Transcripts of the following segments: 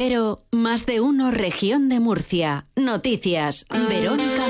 Pero más de uno región de Murcia. Noticias. Verónica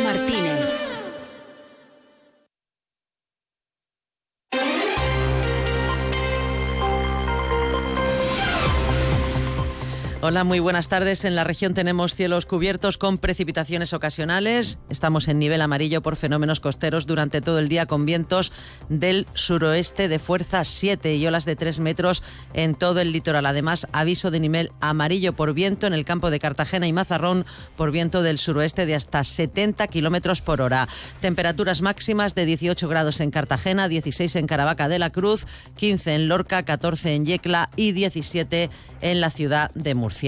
Hola, muy buenas tardes. En la región tenemos cielos cubiertos con precipitaciones ocasionales. Estamos en nivel amarillo por fenómenos costeros durante todo el día con vientos del suroeste de fuerza 7 y olas de 3 metros en todo el litoral. Además, aviso de nivel amarillo por viento en el campo de Cartagena y Mazarrón por viento del suroeste de hasta 70 kilómetros por hora. Temperaturas máximas de 18 grados en Cartagena, 16 en Caravaca de la Cruz, 15 en Lorca, 14 en Yecla y 17 en la ciudad de Murcia.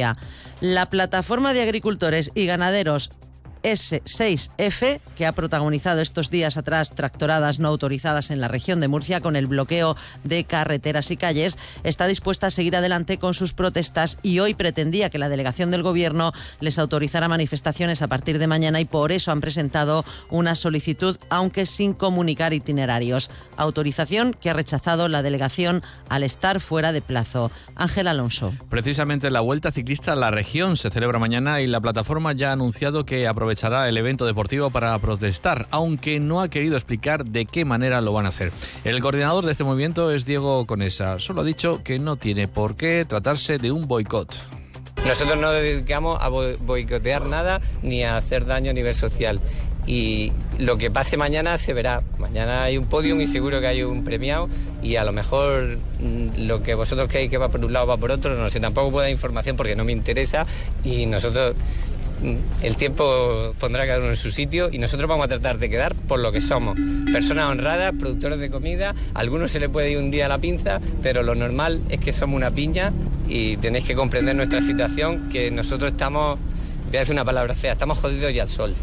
La plataforma de agricultores y ganaderos S6F, que ha protagonizado estos días atrás tractoradas no autorizadas en la región de Murcia con el bloqueo de carreteras y calles, está dispuesta a seguir adelante con sus protestas y hoy pretendía que la delegación del Gobierno les autorizara manifestaciones a partir de mañana y por eso han presentado una solicitud, aunque sin comunicar itinerarios. Autorización que ha rechazado la delegación al estar fuera de plazo. Ángel Alonso. Precisamente la Vuelta Ciclista a la región se celebra mañana y la plataforma ya ha anunciado que aprovechará aprovechará el evento deportivo para protestar, aunque no ha querido explicar de qué manera lo van a hacer. El coordinador de este movimiento es Diego Conesa. Solo ha dicho que no tiene por qué tratarse de un boicot. Nosotros no dedicamos a boicotear nada ni a hacer daño a nivel social. Y lo que pase mañana se verá. Mañana hay un podium y seguro que hay un premiado y a lo mejor mm, lo que vosotros creéis que va por un lado va por otro, no sé, tampoco puedo dar información porque no me interesa y nosotros el tiempo pondrá cada uno en su sitio y nosotros vamos a tratar de quedar por lo que somos. Personas honradas, productores de comida, a algunos se les puede ir un día a la pinza, pero lo normal es que somos una piña y tenéis que comprender nuestra situación, que nosotros estamos, voy a decir una palabra fea, estamos jodidos ya al sol.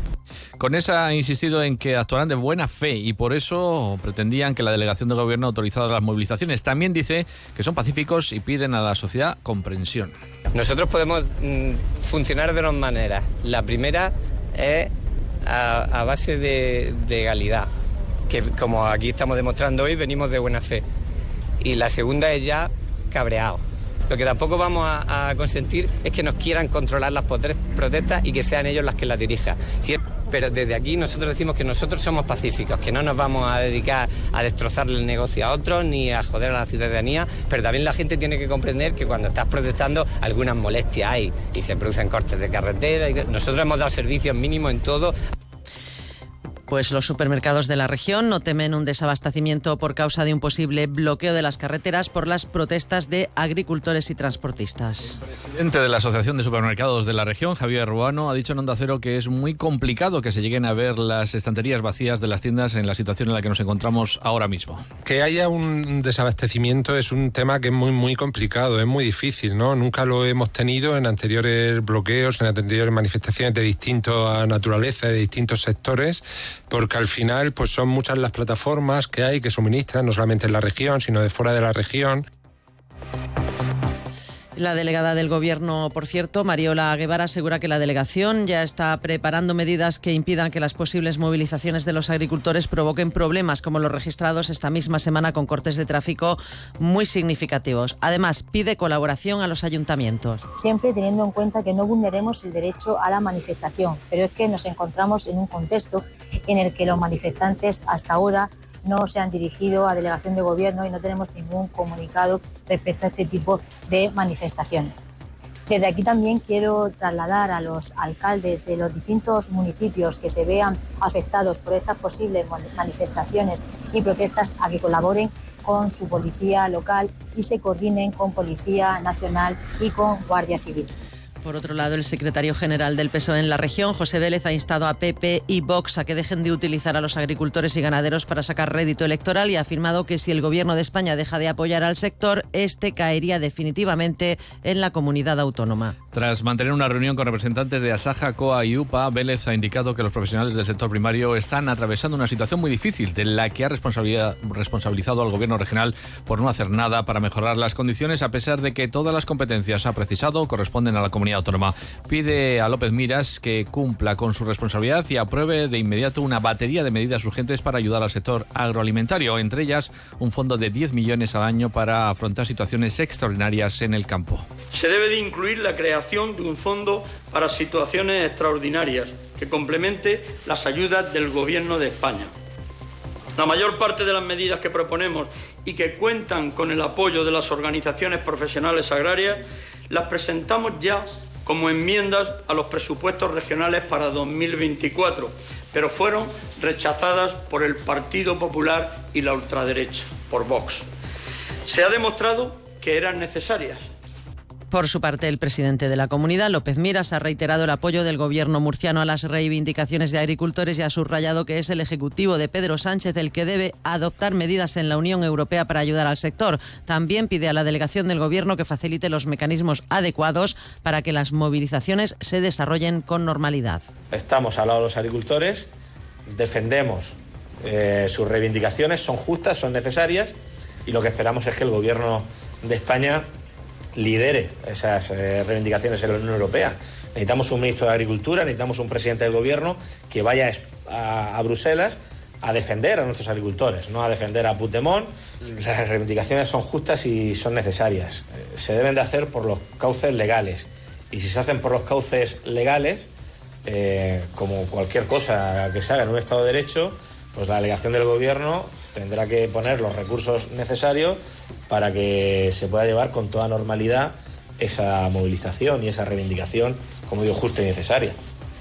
Con esa ha insistido en que actuarán de buena fe y por eso pretendían que la delegación de gobierno autorizara las movilizaciones. También dice que son pacíficos y piden a la sociedad comprensión. Nosotros podemos mm, funcionar de dos maneras. La primera es a, base de, legalidad, que como aquí estamos demostrando hoy, venimos de buena fe. Y la segunda es ya cabreado. Lo que tampoco vamos a, consentir es que nos quieran controlar las protestas y que sean ellos las que las dirijan pero desde aquí nosotros decimos que nosotros somos pacíficos, que no nos vamos a dedicar a destrozarle el negocio a otros ni a joder a la ciudadanía, pero también la gente tiene que comprender que cuando estás protestando algunas molestias hay y se producen cortes de carretera. Nosotros hemos dado servicios mínimos en todo. Pues los supermercados de la región no temen un desabastecimiento por causa de un posible bloqueo de las carreteras por las protestas de agricultores y transportistas. El presidente de la Asociación de Supermercados de la región, Javier Ruano, ha dicho en Onda Cero que es muy complicado que se lleguen a ver las estanterías vacías de las tiendas en la situación en la que nos encontramos ahora mismo. Que haya un desabastecimiento es un tema que es muy, muy complicado, es muy difícil, ¿no? Nunca lo hemos tenido en anteriores bloqueos, en anteriores manifestaciones de distinta naturaleza, de distintos sectores porque al final pues son muchas las plataformas que hay que suministran, no solamente en la región, sino de fuera de la región. La delegada del Gobierno, por cierto, Mariola Guevara, asegura que la delegación ya está preparando medidas que impidan que las posibles movilizaciones de los agricultores provoquen problemas como los registrados esta misma semana con cortes de tráfico muy significativos. Además, pide colaboración a los ayuntamientos. Siempre teniendo en cuenta que no vulneremos el derecho a la manifestación, pero es que nos encontramos en un contexto en el que los manifestantes hasta ahora no se han dirigido a delegación de gobierno y no tenemos ningún comunicado respecto a este tipo de manifestaciones. Desde aquí también quiero trasladar a los alcaldes de los distintos municipios que se vean afectados por estas posibles manifestaciones y protestas a que colaboren con su policía local y se coordinen con Policía Nacional y con Guardia Civil. Por otro lado, el secretario general del PSOE en la región, José Vélez, ha instado a PP y Vox a que dejen de utilizar a los agricultores y ganaderos para sacar rédito electoral y ha afirmado que si el gobierno de España deja de apoyar al sector, este caería definitivamente en la comunidad autónoma. Tras mantener una reunión con representantes de Asaja, COA y UPA, Vélez ha indicado que los profesionales del sector primario están atravesando una situación muy difícil, de la que ha responsabilizado al gobierno regional por no hacer nada para mejorar las condiciones, a pesar de que todas las competencias ha precisado corresponden a la comunidad autónoma. Pide a López Miras que cumpla con su responsabilidad y apruebe de inmediato una batería de medidas urgentes para ayudar al sector agroalimentario, entre ellas un fondo de 10 millones al año para afrontar situaciones extraordinarias en el campo. Se debe de incluir la creación de un fondo para situaciones extraordinarias que complemente las ayudas del Gobierno de España. La mayor parte de las medidas que proponemos y que cuentan con el apoyo de las organizaciones profesionales agrarias las presentamos ya como enmiendas a los presupuestos regionales para 2024, pero fueron rechazadas por el Partido Popular y la ultraderecha, por Vox. Se ha demostrado que eran necesarias por su parte, el presidente de la comunidad, López Miras, ha reiterado el apoyo del gobierno murciano a las reivindicaciones de agricultores y ha subrayado que es el Ejecutivo de Pedro Sánchez el que debe adoptar medidas en la Unión Europea para ayudar al sector. También pide a la delegación del gobierno que facilite los mecanismos adecuados para que las movilizaciones se desarrollen con normalidad. Estamos al lado de los agricultores, defendemos eh, sus reivindicaciones, son justas, son necesarias y lo que esperamos es que el gobierno de España lidere esas eh, reivindicaciones en la Unión Europea. Necesitamos un ministro de Agricultura, necesitamos un presidente del Gobierno que vaya a, Bruselas a defender a nuestros agricultores, no a defender a Puigdemont. Las reivindicaciones son justas y son necesarias. Eh, se deben de hacer por los cauces legales. Y si se hacen por los cauces legales, eh, como cualquier cosa que se haga en un Estado de Derecho, pues la delegación del Gobierno tendrá que poner los recursos necesarios para que se pueda llevar con toda normalidad esa movilización y esa reivindicación, como digo, justa y necesaria.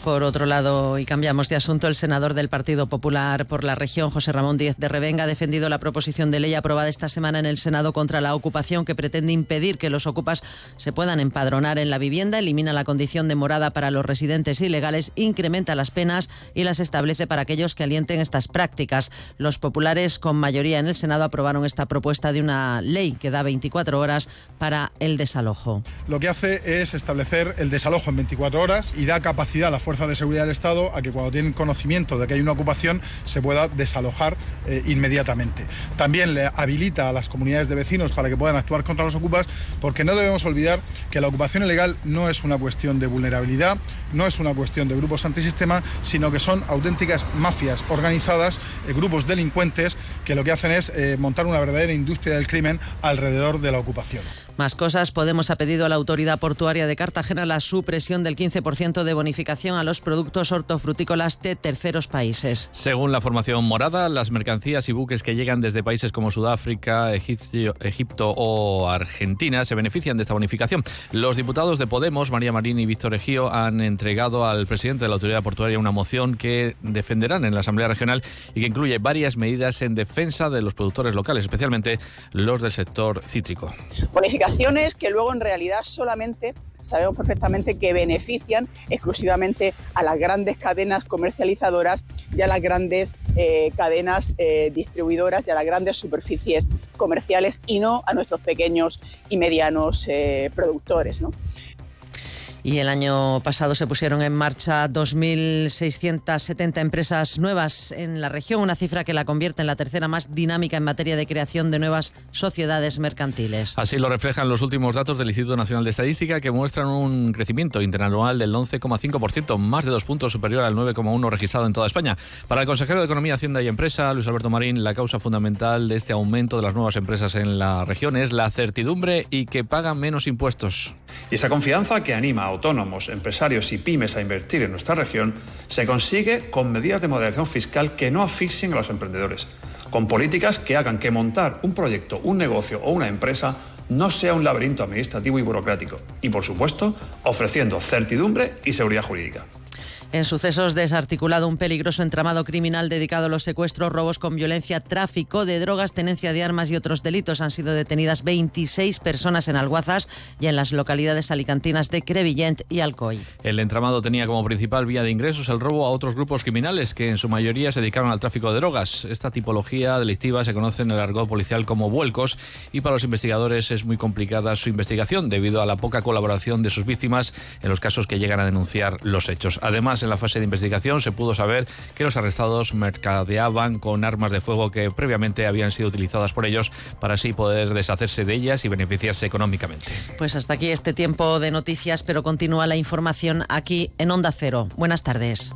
Por otro lado, y cambiamos de asunto, el senador del Partido Popular por la región, José Ramón Díez de Revenga, ha defendido la proposición de ley aprobada esta semana en el Senado contra la ocupación que pretende impedir que los ocupas se puedan empadronar en la vivienda, elimina la condición de morada para los residentes ilegales, incrementa las penas y las establece para aquellos que alienten estas prácticas. Los populares, con mayoría en el Senado, aprobaron esta propuesta de una ley que da 24 horas para el desalojo. Lo que hace es establecer el desalojo en 24 horas y da capacidad a la fuerza de seguridad del Estado a que cuando tienen conocimiento de que hay una ocupación se pueda desalojar eh, inmediatamente. También le habilita a las comunidades de vecinos para que puedan actuar contra los ocupas, porque no debemos olvidar que la ocupación ilegal no es una cuestión de vulnerabilidad, no es una cuestión de grupos antisistema, sino que son auténticas mafias organizadas, eh, grupos delincuentes que lo que hacen es eh, montar una verdadera industria del crimen alrededor de la ocupación. Más cosas, Podemos ha pedido a la autoridad portuaria de Cartagena la supresión del 15% de bonificación a los productos hortofrutícolas de terceros países. Según la formación morada, las mercancías y buques que llegan desde países como Sudáfrica, Egipto o Argentina se benefician de esta bonificación. Los diputados de Podemos, María Marín y Víctor Ejío, han entregado al presidente de la autoridad portuaria una moción que defenderán en la Asamblea Regional y que incluye varias medidas en defensa de los productores locales, especialmente los del sector cítrico que luego en realidad solamente sabemos perfectamente que benefician exclusivamente a las grandes cadenas comercializadoras y a las grandes eh, cadenas eh, distribuidoras y a las grandes superficies comerciales y no a nuestros pequeños y medianos eh, productores. ¿no? Y el año pasado se pusieron en marcha 2.670 empresas nuevas en la región, una cifra que la convierte en la tercera más dinámica en materia de creación de nuevas sociedades mercantiles. Así lo reflejan los últimos datos del Instituto Nacional de Estadística que muestran un crecimiento interanual del 11,5%, más de dos puntos superior al 9,1% registrado en toda España. Para el consejero de Economía, Hacienda y Empresa, Luis Alberto Marín, la causa fundamental de este aumento de las nuevas empresas en la región es la certidumbre y que pagan menos impuestos. Y esa confianza que anima autónomos, empresarios y pymes a invertir en nuestra región se consigue con medidas de moderación fiscal que no asfixien a los emprendedores, con políticas que hagan que montar un proyecto, un negocio o una empresa no sea un laberinto administrativo y burocrático, y por supuesto ofreciendo certidumbre y seguridad jurídica. En sucesos desarticulado un peligroso entramado criminal dedicado a los secuestros, robos con violencia, tráfico de drogas, tenencia de armas y otros delitos. Han sido detenidas 26 personas en Alguazas y en las localidades alicantinas de Crevillent y Alcoy. El entramado tenía como principal vía de ingresos el robo a otros grupos criminales que en su mayoría se dedicaron al tráfico de drogas. Esta tipología delictiva se conoce en el argot policial como vuelcos y para los investigadores es muy complicada su investigación debido a la poca colaboración de sus víctimas en los casos que llegan a denunciar los hechos. Además, En la fase de investigación se pudo saber que los arrestados mercadeaban con armas de fuego que previamente habían sido utilizadas por ellos para así poder deshacerse de ellas y beneficiarse económicamente. Pues hasta aquí este tiempo de noticias, pero continúa la información aquí en Onda Cero. Buenas tardes.